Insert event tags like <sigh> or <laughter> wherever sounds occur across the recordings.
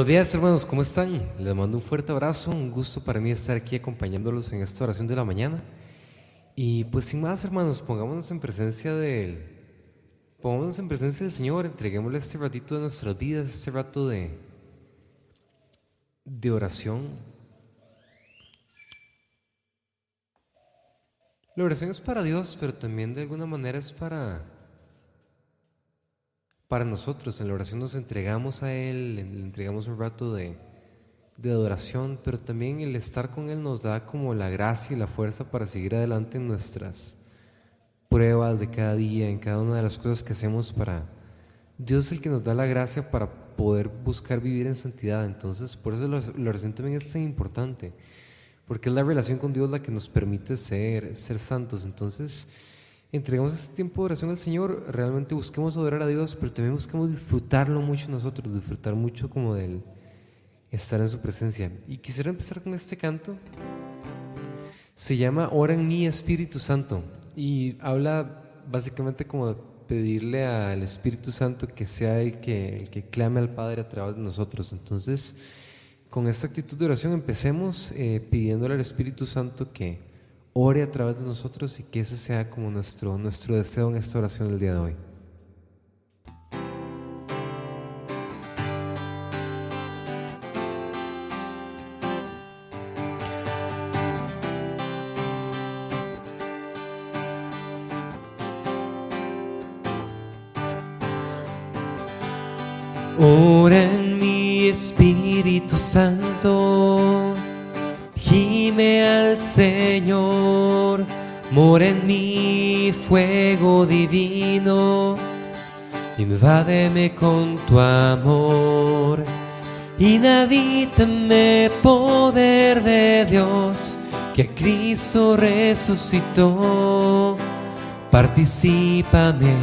Buenos días hermanos, ¿cómo están? Les mando un fuerte abrazo, un gusto para mí estar aquí acompañándolos en esta oración de la mañana. Y pues sin más hermanos, pongámonos en presencia de Él. Pongámonos en presencia del Señor, entreguémosle este ratito de nuestras vidas, este rato de, de oración. La oración es para Dios, pero también de alguna manera es para para nosotros. En la oración nos entregamos a Él, le entregamos un rato de, adoración, pero también el estar con Él nos da como la gracia y la fuerza para seguir adelante en nuestras pruebas de cada día, en cada una de las cosas que hacemos para... Dios es el que nos da la gracia para poder buscar vivir en santidad. Entonces, por eso la oración también es tan importante, porque es la relación con Dios la que nos permite ser, ser santos. Entonces, entregamos este tiempo de oración al Señor, realmente busquemos adorar a Dios, pero también busquemos disfrutarlo mucho nosotros, disfrutar mucho como del estar en su presencia. Y quisiera empezar con este canto. Se llama Ora en mi Espíritu Santo y habla básicamente como de pedirle al Espíritu Santo que sea el que, el que clame al Padre a través de nosotros. Entonces, con esta actitud de oración empecemos eh, pidiéndole al Espíritu Santo que ore a través de nosotros y que ese sea como nuestro, nuestro deseo en esta oración del día de hoy. Ora en mi Espíritu Santo Señor, mora en mí fuego divino, invádeme con tu amor, inhabítame poder de Dios, que Cristo resucitó, participame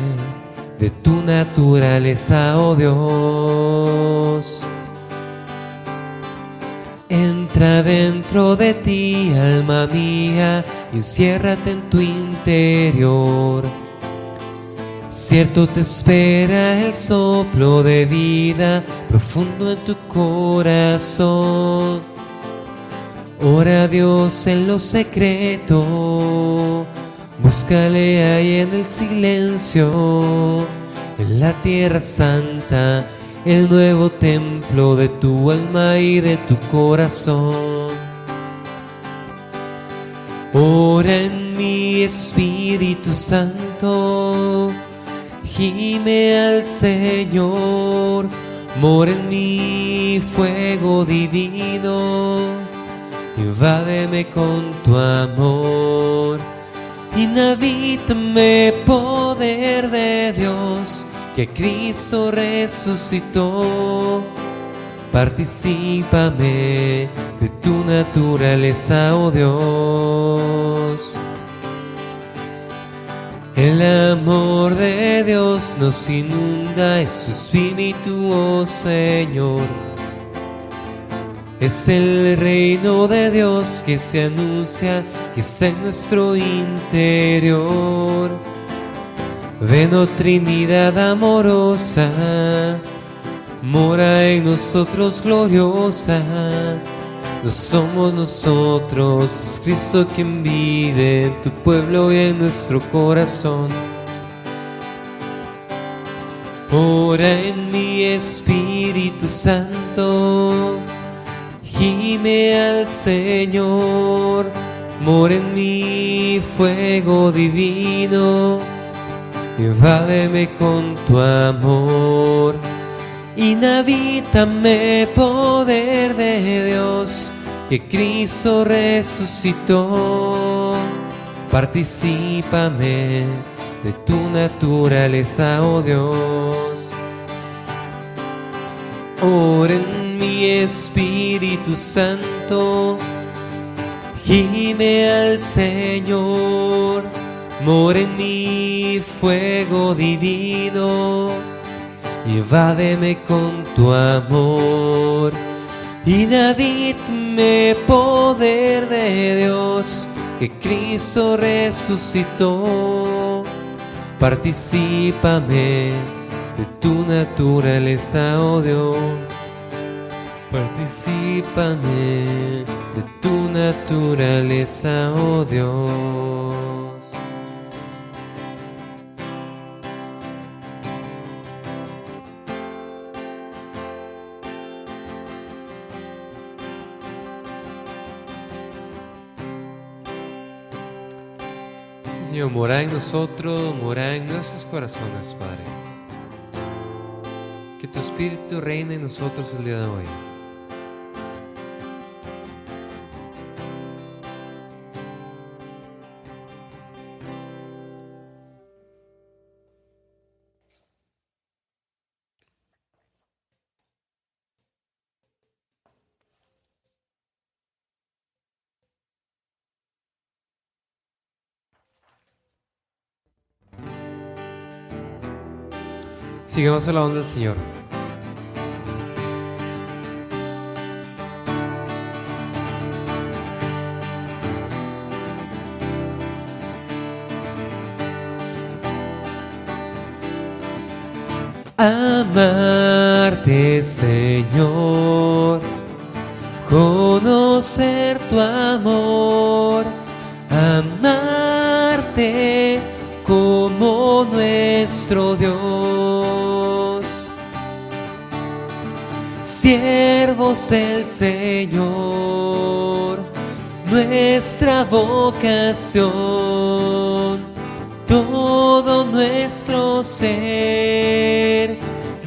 de tu naturaleza, oh Dios. Entra dentro de ti, alma mía, y enciérrate en tu interior. Cierto te espera el soplo de vida profundo en tu corazón. Ora a Dios en lo secreto, búscale ahí en el silencio, en la tierra santa el nuevo templo de tu alma y de tu corazón. Ora en mi Espíritu Santo, gime al Señor, mora en mi fuego divino, invádeme con tu amor, inhabítame poder de Dios que Cristo resucitó. Particípame de tu naturaleza, oh Dios. El amor de Dios nos inunda, es su espíritu, oh Señor. Es el reino de Dios que se anuncia, que está en nuestro interior Ven, oh Trinidad amorosa, mora en nosotros gloriosa. No somos nosotros, es Cristo quien vive en tu pueblo y en nuestro corazón. Ora en mi Espíritu Santo, gime al Señor, mora en mi fuego divino invádeme con tu amor, inhabítame poder de Dios, que Cristo resucitó, participame de tu naturaleza, oh Dios. Ora en mi Espíritu Santo, gime al Señor Mora en mí fuego divino, invádeme con tu amor, inhabítame poder de Dios, que Cristo resucitó. Particípame de tu naturaleza, oh Dios. Particípame de tu naturaleza, oh Dios. Señor, mora en nosotros, mora en nuestros corazones, Padre. Que tu Espíritu reine en nosotros el día de hoy. Sigamos alabando al Señor. Amarte, Señor, conocer tu amor, amarte como nuestro Dios. Del Señor, nuestra vocación, todo nuestro ser,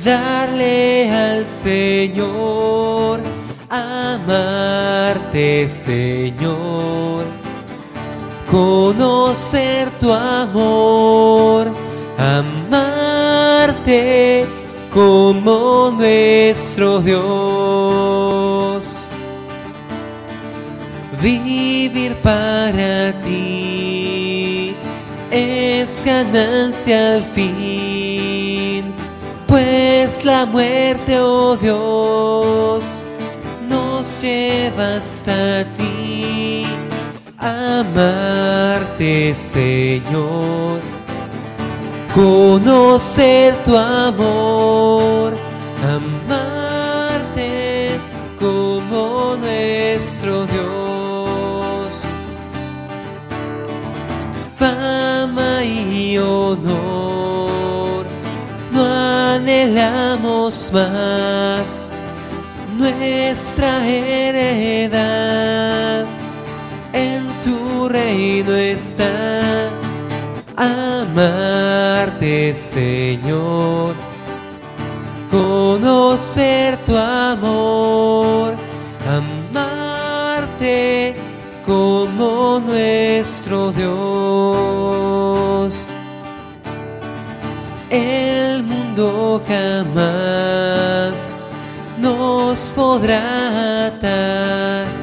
darle al Señor, amarte Señor conocer tu amor, amarte como nuestro Dios. Vivir para ti es ganancia al fin, pues la muerte, oh Dios, nos lleva hasta ti amarte, Señor, conocer tu amor, amarte como nuestro Dios. Fama y honor, no anhelamos más Dios. El mundo jamás nos podrá atar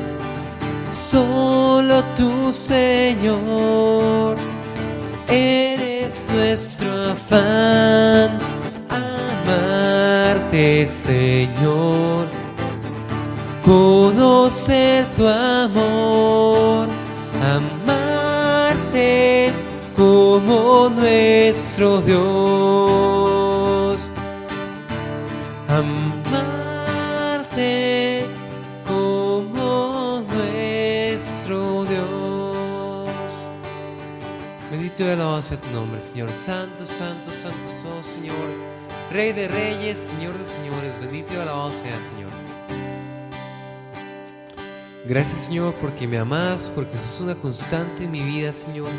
Solo tú, Señor, eres nuestro afán. Amarte, Señor, conocer tu amor, como nuestro Dios. Amarte como nuestro Dios. Bendito y alabado sea tu nombre, Señor. Santo, santo, santo sos, Señor. Rey de reyes, Señor de señores. Bendito y alabado sea, Señor. Gracias, Señor, porque me amas, porque sos una constante en mi vida, Señor.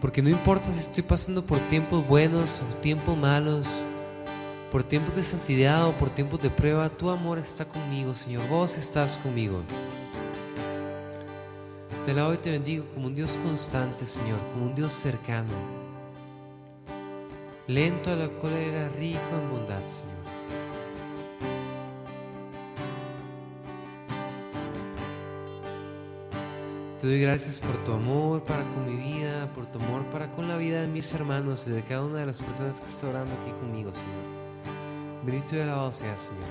Porque no importa si estoy pasando por tiempos buenos o tiempos malos, por tiempos de santidad o por tiempos de prueba, tu amor está conmigo, Señor. Vos estás conmigo. Te alabo y te bendigo como un Dios constante, Señor, como un Dios cercano. Lento a la cólera, rico en bondad, Señor. Te doy gracias por tu amor para con mi vida, por tu amor para con la vida de mis hermanos y de cada una de las personas que está orando aquí conmigo, Señor. Bendito y alabado seas, Señor.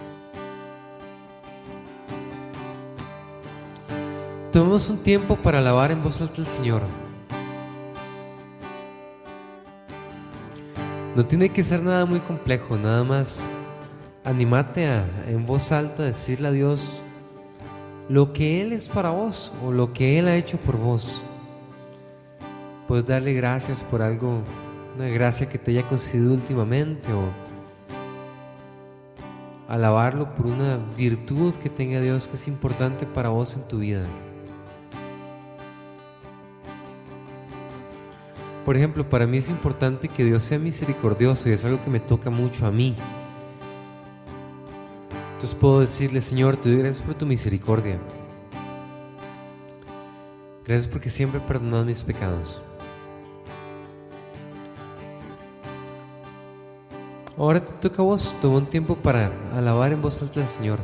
Tomemos un tiempo para alabar en voz alta al Señor. No tiene que ser nada muy complejo, nada más animate a en voz alta decirle a Dios lo que Él es para vos o lo que Él ha hecho por vos. Puedes darle gracias por algo, una gracia que te haya concedido últimamente o alabarlo por una virtud que tenga Dios que es importante para vos en tu vida. Por ejemplo, para mí es importante que Dios sea misericordioso y es algo que me toca mucho a mí. Entonces puedo decirle, Señor, te doy gracias por tu misericordia. Gracias porque siempre perdonas mis pecados. Ahora te toca a vos, toma un tiempo para alabar en voz alta al Señor.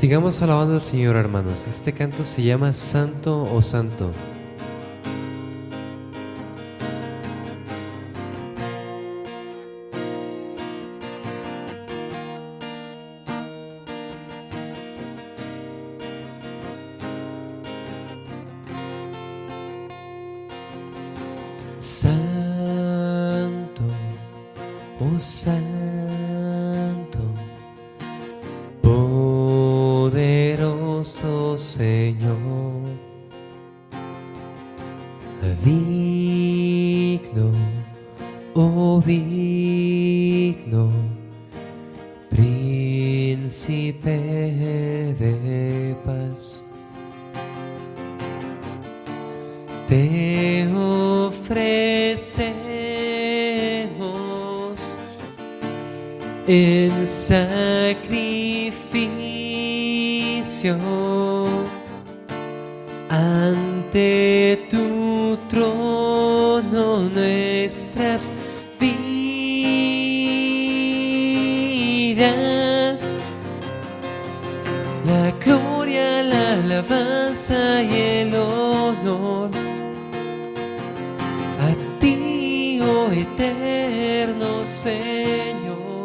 Sigamos alabando al Señor, hermanos. Este canto se llama Santo o Santo. Santo, oh Santo, thee. La gloria, la alabanza y el honor a ti, oh eterno Señor.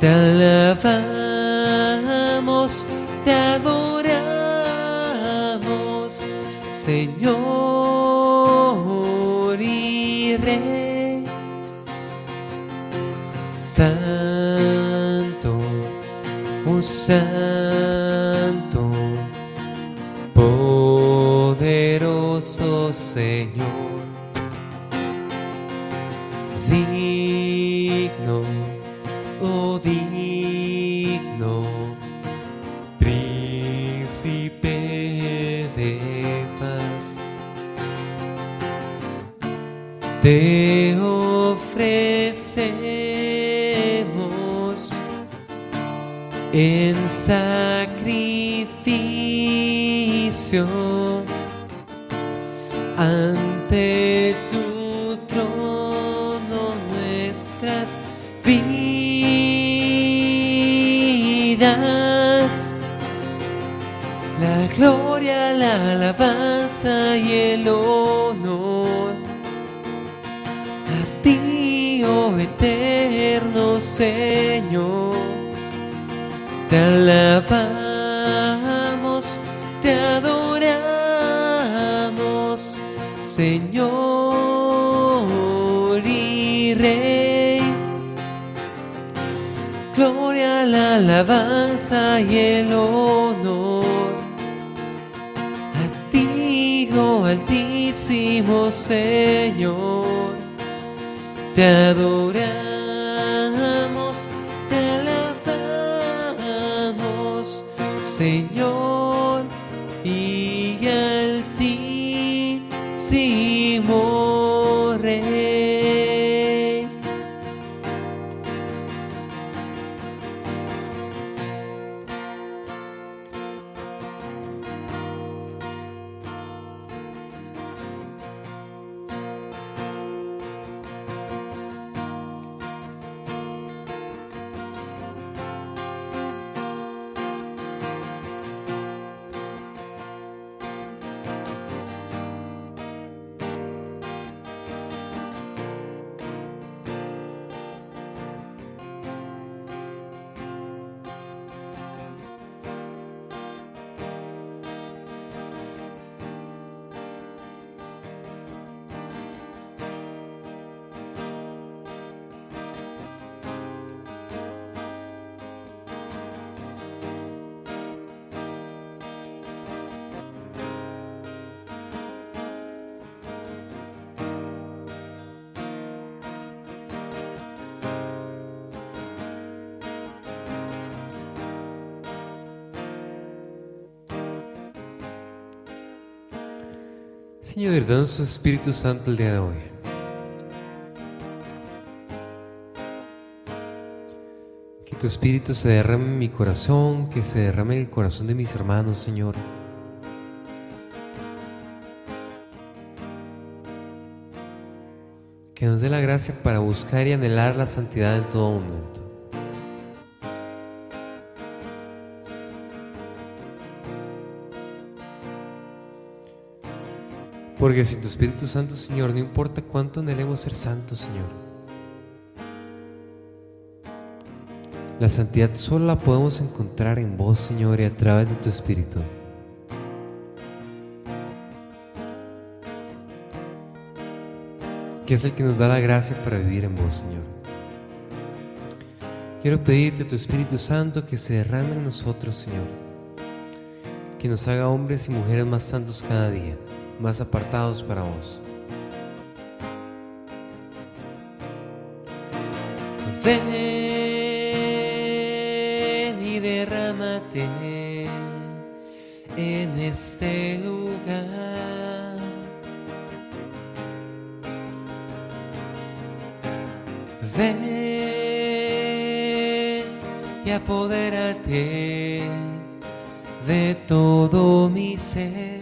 Te alabamos, Te ofrecemos en sacrificio ante tu trono nuestras vidas. La gloria, la alabanza y el honor Señor. Te alabamos, te adoramos, Señor y Rey. Gloria, la alabanza y el honor a ti, oh Altísimo Señor. Te adoramos, Señor, Señor, dan su Espíritu Santo el día de hoy. Que tu Espíritu se derrame en mi corazón, que se derrame en el corazón de mis hermanos, Señor. Que nos dé la gracia para buscar y anhelar la santidad en todo momento. Porque sin tu Espíritu Santo, Señor, no importa cuánto anhelemos ser santos, Señor. La santidad solo la podemos encontrar en vos, Señor, y a través de tu Espíritu. Que es el que nos da la gracia para vivir en vos, Señor. Quiero pedirte a tu Espíritu Santo que se derrame en nosotros, Señor. Que nos haga hombres y mujeres más santos cada día más apartados para vos. Ven y derrámate en este lugar. Ven y apodérate de todo mi ser.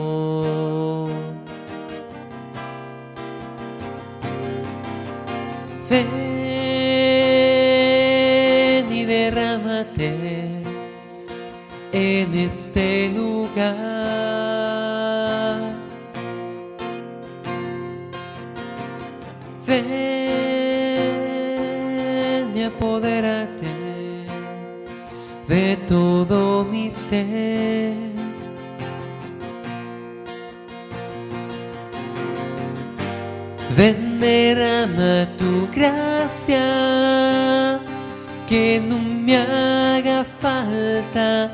En este lugar. Ven y apodérate de todo mi ser. Ven, derrama tu gracia, que no me haga falta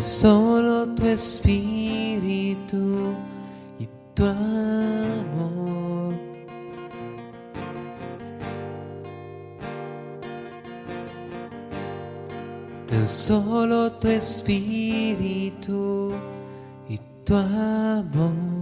Solo solo tu espíritu y tu amor. Tan solo tu espíritu y tu amor.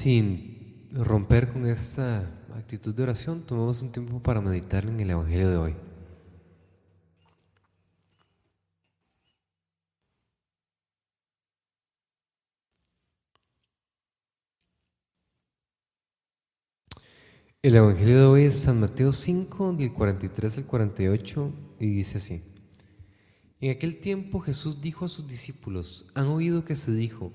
Sin romper con esta actitud de oración, tomamos un tiempo para meditar en el Evangelio de hoy. El Evangelio de hoy es San Mateo 5, del 43 al 48, y dice así. En aquel tiempo Jesús dijo a sus discípulos, han oído que se dijo,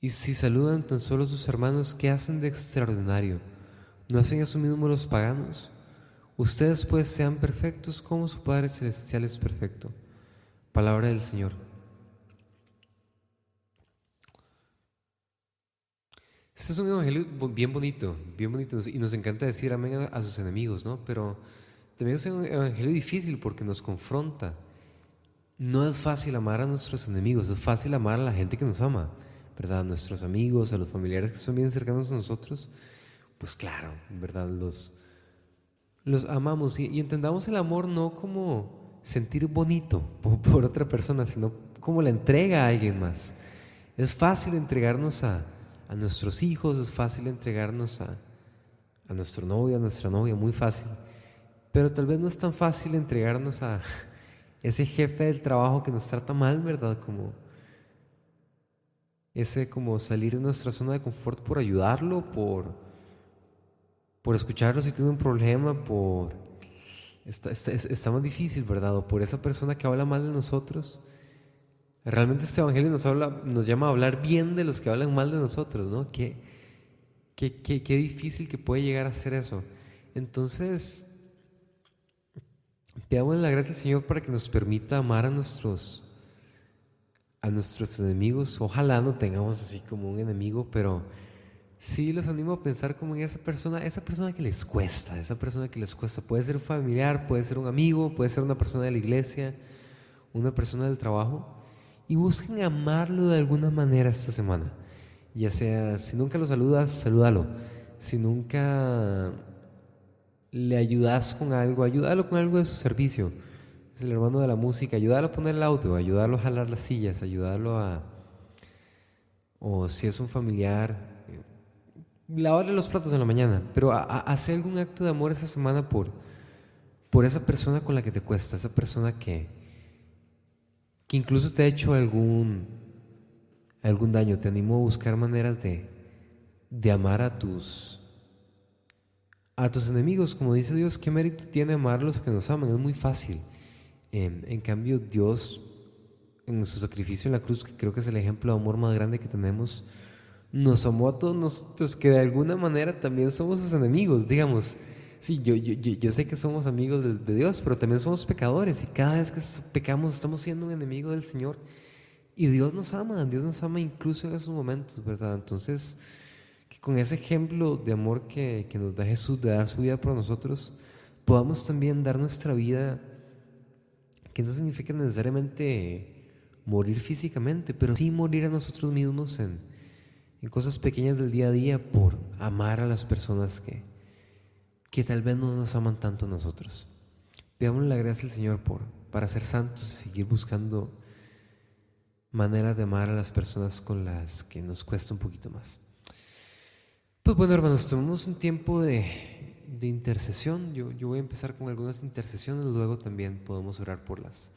Y si saludan tan solo a sus hermanos, ¿qué hacen de extraordinario? ¿No hacen eso mismo los paganos? Ustedes pues sean perfectos como su Padre Celestial es perfecto. Palabra del Señor. Este es un evangelio bien bonito, bien bonito, y nos encanta decir amén a sus enemigos, ¿no? Pero también es un evangelio difícil porque nos confronta. No es fácil amar a nuestros enemigos, es fácil amar a la gente que nos ama. ¿Verdad? A nuestros amigos, a los familiares que son bien cercanos a nosotros, pues claro, ¿verdad? Los, los amamos y, entendamos el amor no como sentir bonito <laughs> por, otra persona, sino como la entrega a alguien más. Es fácil entregarnos a, a nuestros hijos, es fácil entregarnos a, a nuestro novio, a nuestra novia, muy fácil. Pero tal vez no es tan fácil entregarnos a <laughs> ese jefe del trabajo que nos trata mal, ¿verdad? Como, ese como salir de nuestra zona de confort por ayudarlo, por, por escucharlo si tiene un problema, por... Está, está, más difícil, ¿verdad? O por esa persona que habla mal de nosotros. Realmente este evangelio nos, habla, nos llama a hablar bien de los que hablan mal de nosotros, ¿no? Qué, qué, qué, qué difícil que puede llegar a ser eso. Entonces, pedamos la gracia al Señor para que nos permita amar a nuestros a nuestros enemigos. Ojalá no tengamos así como un enemigo, pero sí los animo a pensar como en esa persona, esa persona que les cuesta, esa persona que les cuesta. Puede ser un familiar, puede ser un amigo, puede ser una persona de la iglesia, una persona del trabajo. Y busquen amarlo de alguna manera esta semana. Ya sea, si nunca lo saludas, salúdalo. Si nunca le ayudas con algo, ayúdalo con algo de su servicio el hermano de la música, ayudarlo a poner el audio, ayudarlo a jalar las sillas, ayudarlo a... O si es un familiar, eh, lavarle los platos en la mañana, pero a, hacer algún acto de amor esa semana por, por esa persona con la que te cuesta, esa persona que, que incluso te ha hecho algún, algún daño. Te animo a buscar maneras de, de amar a tus, a tus enemigos. Como dice Dios, ¿qué mérito tiene amar a los que nos aman? Es muy fácil. En, cambio, Dios, en su sacrificio en la cruz, que creo que es el ejemplo de amor más grande que tenemos, nos amó a todos nosotros, que de alguna manera también somos sus enemigos, digamos. Sí, yo, yo, yo sé que somos amigos de, Dios, pero también somos pecadores y cada vez que pecamos estamos siendo un enemigo del Señor. Y Dios nos ama, Dios nos ama incluso en esos momentos, ¿verdad? Entonces, que con ese ejemplo de amor que, que nos da Jesús de dar su vida por nosotros, podamos también dar nuestra vida, que no significa necesariamente morir físicamente, pero sí morir a nosotros mismos en, cosas pequeñas del día a día por amar a las personas que, que tal vez no nos aman tanto a nosotros. Pidámosle la gracia al Señor por, para ser santos y seguir buscando maneras de amar a las personas con las que nos cuesta un poquito más. Pues bueno, hermanos, tomamos un tiempo de, de intercesión. Yo, yo, voy a empezar con algunas intercesiones, luego también podemos orar por las,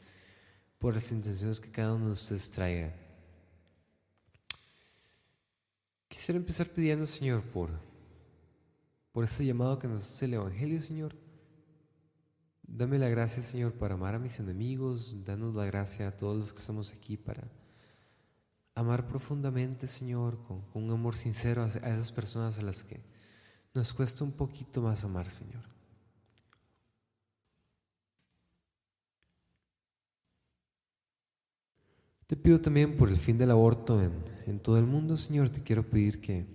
por las intenciones que cada uno de ustedes traiga. Quisiera empezar pidiendo, Señor, por, por este llamado que nos hace el Evangelio, Señor. Dame la gracia, Señor, para amar a mis enemigos. Danos la gracia a todos los que estamos aquí para amar profundamente, Señor, con, un amor sincero a, esas personas a las que nos cuesta un poquito más amar, Señor. Te pido también por el fin del aborto en, en todo el mundo, Señor. Te quiero pedir que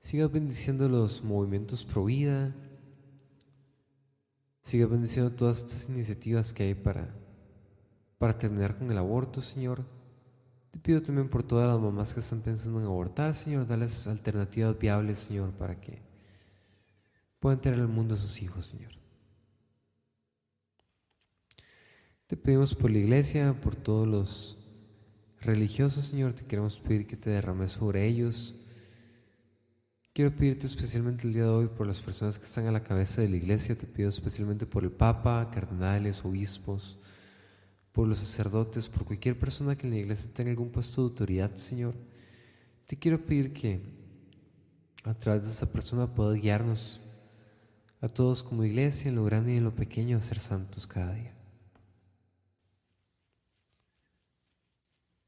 sigas bendiciendo los movimientos pro vida, sigas bendiciendo todas estas iniciativas que hay para, para terminar con el aborto, Señor. Te pido también por todas las mamás que están pensando en abortar, Señor, darles alternativas viables, Señor, para que puedan tener al mundo a sus hijos, Señor. Te pedimos por la iglesia, por todos los religiosos, Señor, te queremos pedir que te derrames sobre ellos. Quiero pedirte especialmente el día de hoy por las personas que están a la cabeza de la iglesia, te pido especialmente por el Papa, cardenales, obispos, por los sacerdotes, por cualquier persona que en la iglesia tenga algún puesto de autoridad, Señor. Te quiero pedir que a través de esa persona pueda guiarnos a todos como iglesia, en lo grande y en lo pequeño, a ser santos cada día.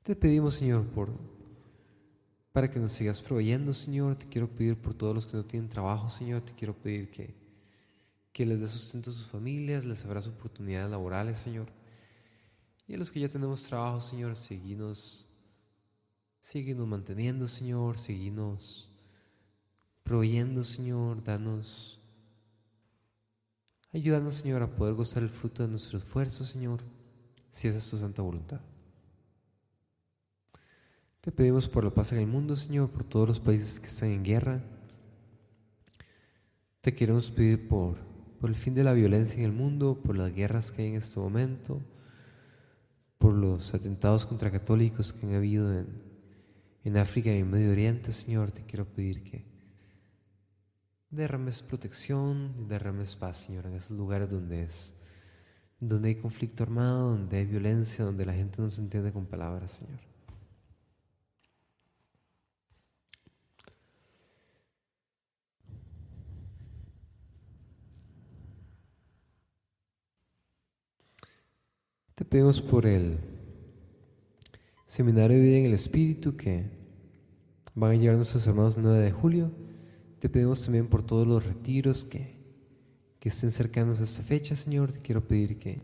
Te pedimos, Señor, por para que nos sigas proveyendo, Señor. Te quiero pedir por todos los que no tienen trabajo, Señor. Te quiero pedir que, que les dé sustento a sus familias, les abras oportunidades laborales, Señor. Y a los que ya tenemos trabajo, Señor, seguimos, seguimos manteniendo, Señor, seguimos proveyendo, Señor, danos, ayúdanos, Señor, a poder gozar el fruto de nuestro esfuerzo, Señor, si esa es tu santa voluntad. Te pedimos por la paz en el mundo, Señor, por todos los países que están en guerra. Te queremos pedir por, por el fin de la violencia en el mundo, por las guerras que hay en este momento por los atentados contra católicos que han habido en, en África y en Medio Oriente, Señor, te quiero pedir que derrames protección y derrames paz, Señor, en esos lugares donde es, donde hay conflicto armado, donde hay violencia, donde la gente no se entiende con palabras, Señor. Te pedimos por el seminario de vida en el Espíritu que van a llevar nuestros hermanos el 9 de julio. Te pedimos también por todos los retiros que, que estén cercanos a esta fecha, Señor. Te quiero pedir que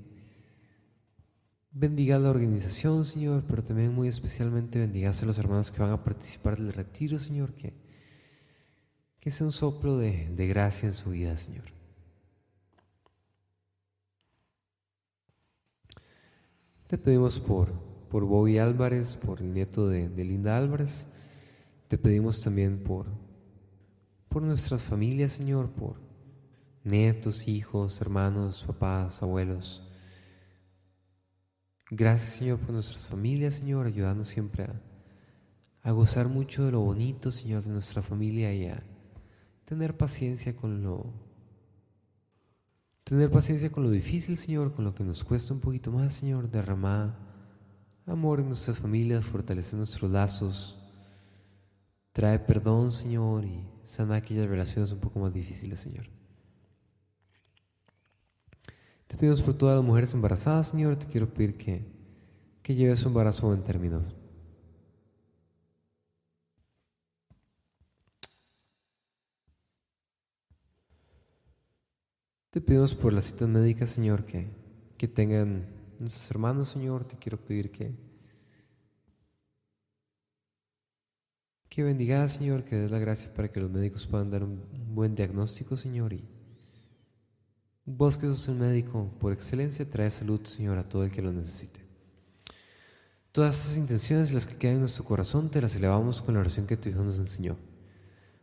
bendiga la organización, Señor, pero también muy especialmente bendigas a los hermanos que van a participar del retiro, Señor, que, que sea un soplo de, de gracia en su vida, Señor. Te pedimos por, por Bobby Álvarez, por el nieto de, Linda Álvarez. Te pedimos también por, por nuestras familias, Señor, por nietos, hijos, hermanos, papás, abuelos. Gracias, Señor, por nuestras familias, Señor, ayudando siempre a, a gozar mucho de lo bonito, Señor, de nuestra familia y a tener paciencia con lo Tener paciencia con lo difícil, Señor, con lo que nos cuesta un poquito más, Señor. Derramar amor en nuestras familias, fortalecer nuestros lazos. Trae perdón, Señor, y sana aquellas relaciones un poco más difíciles, Señor. Te pedimos por todas las mujeres embarazadas, Señor. Te quiero pedir que, que lleves su embarazo en términos. Te pedimos por las citas médicas, Señor, que, que tengan nuestros hermanos, Señor. Te quiero pedir que, Que bendiga, Señor, que des la gracia para que los médicos puedan dar un buen diagnóstico, Señor. Y vos que sos un médico por excelencia, trae salud, Señor, a todo el que lo necesite. Todas esas intenciones y las que quedan en nuestro corazón te las elevamos con la oración que tu Hijo nos enseñó.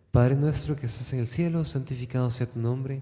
Padre nuestro que estás en el cielo, santificado sea tu nombre.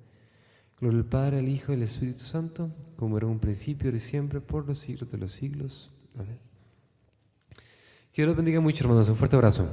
Gloria al Padre, al Hijo y al Espíritu Santo, como era un principio, ahora y siempre, por los siglos de los siglos. Amén. Que Dios los bendiga mucho, hermanos. Un fuerte abrazo.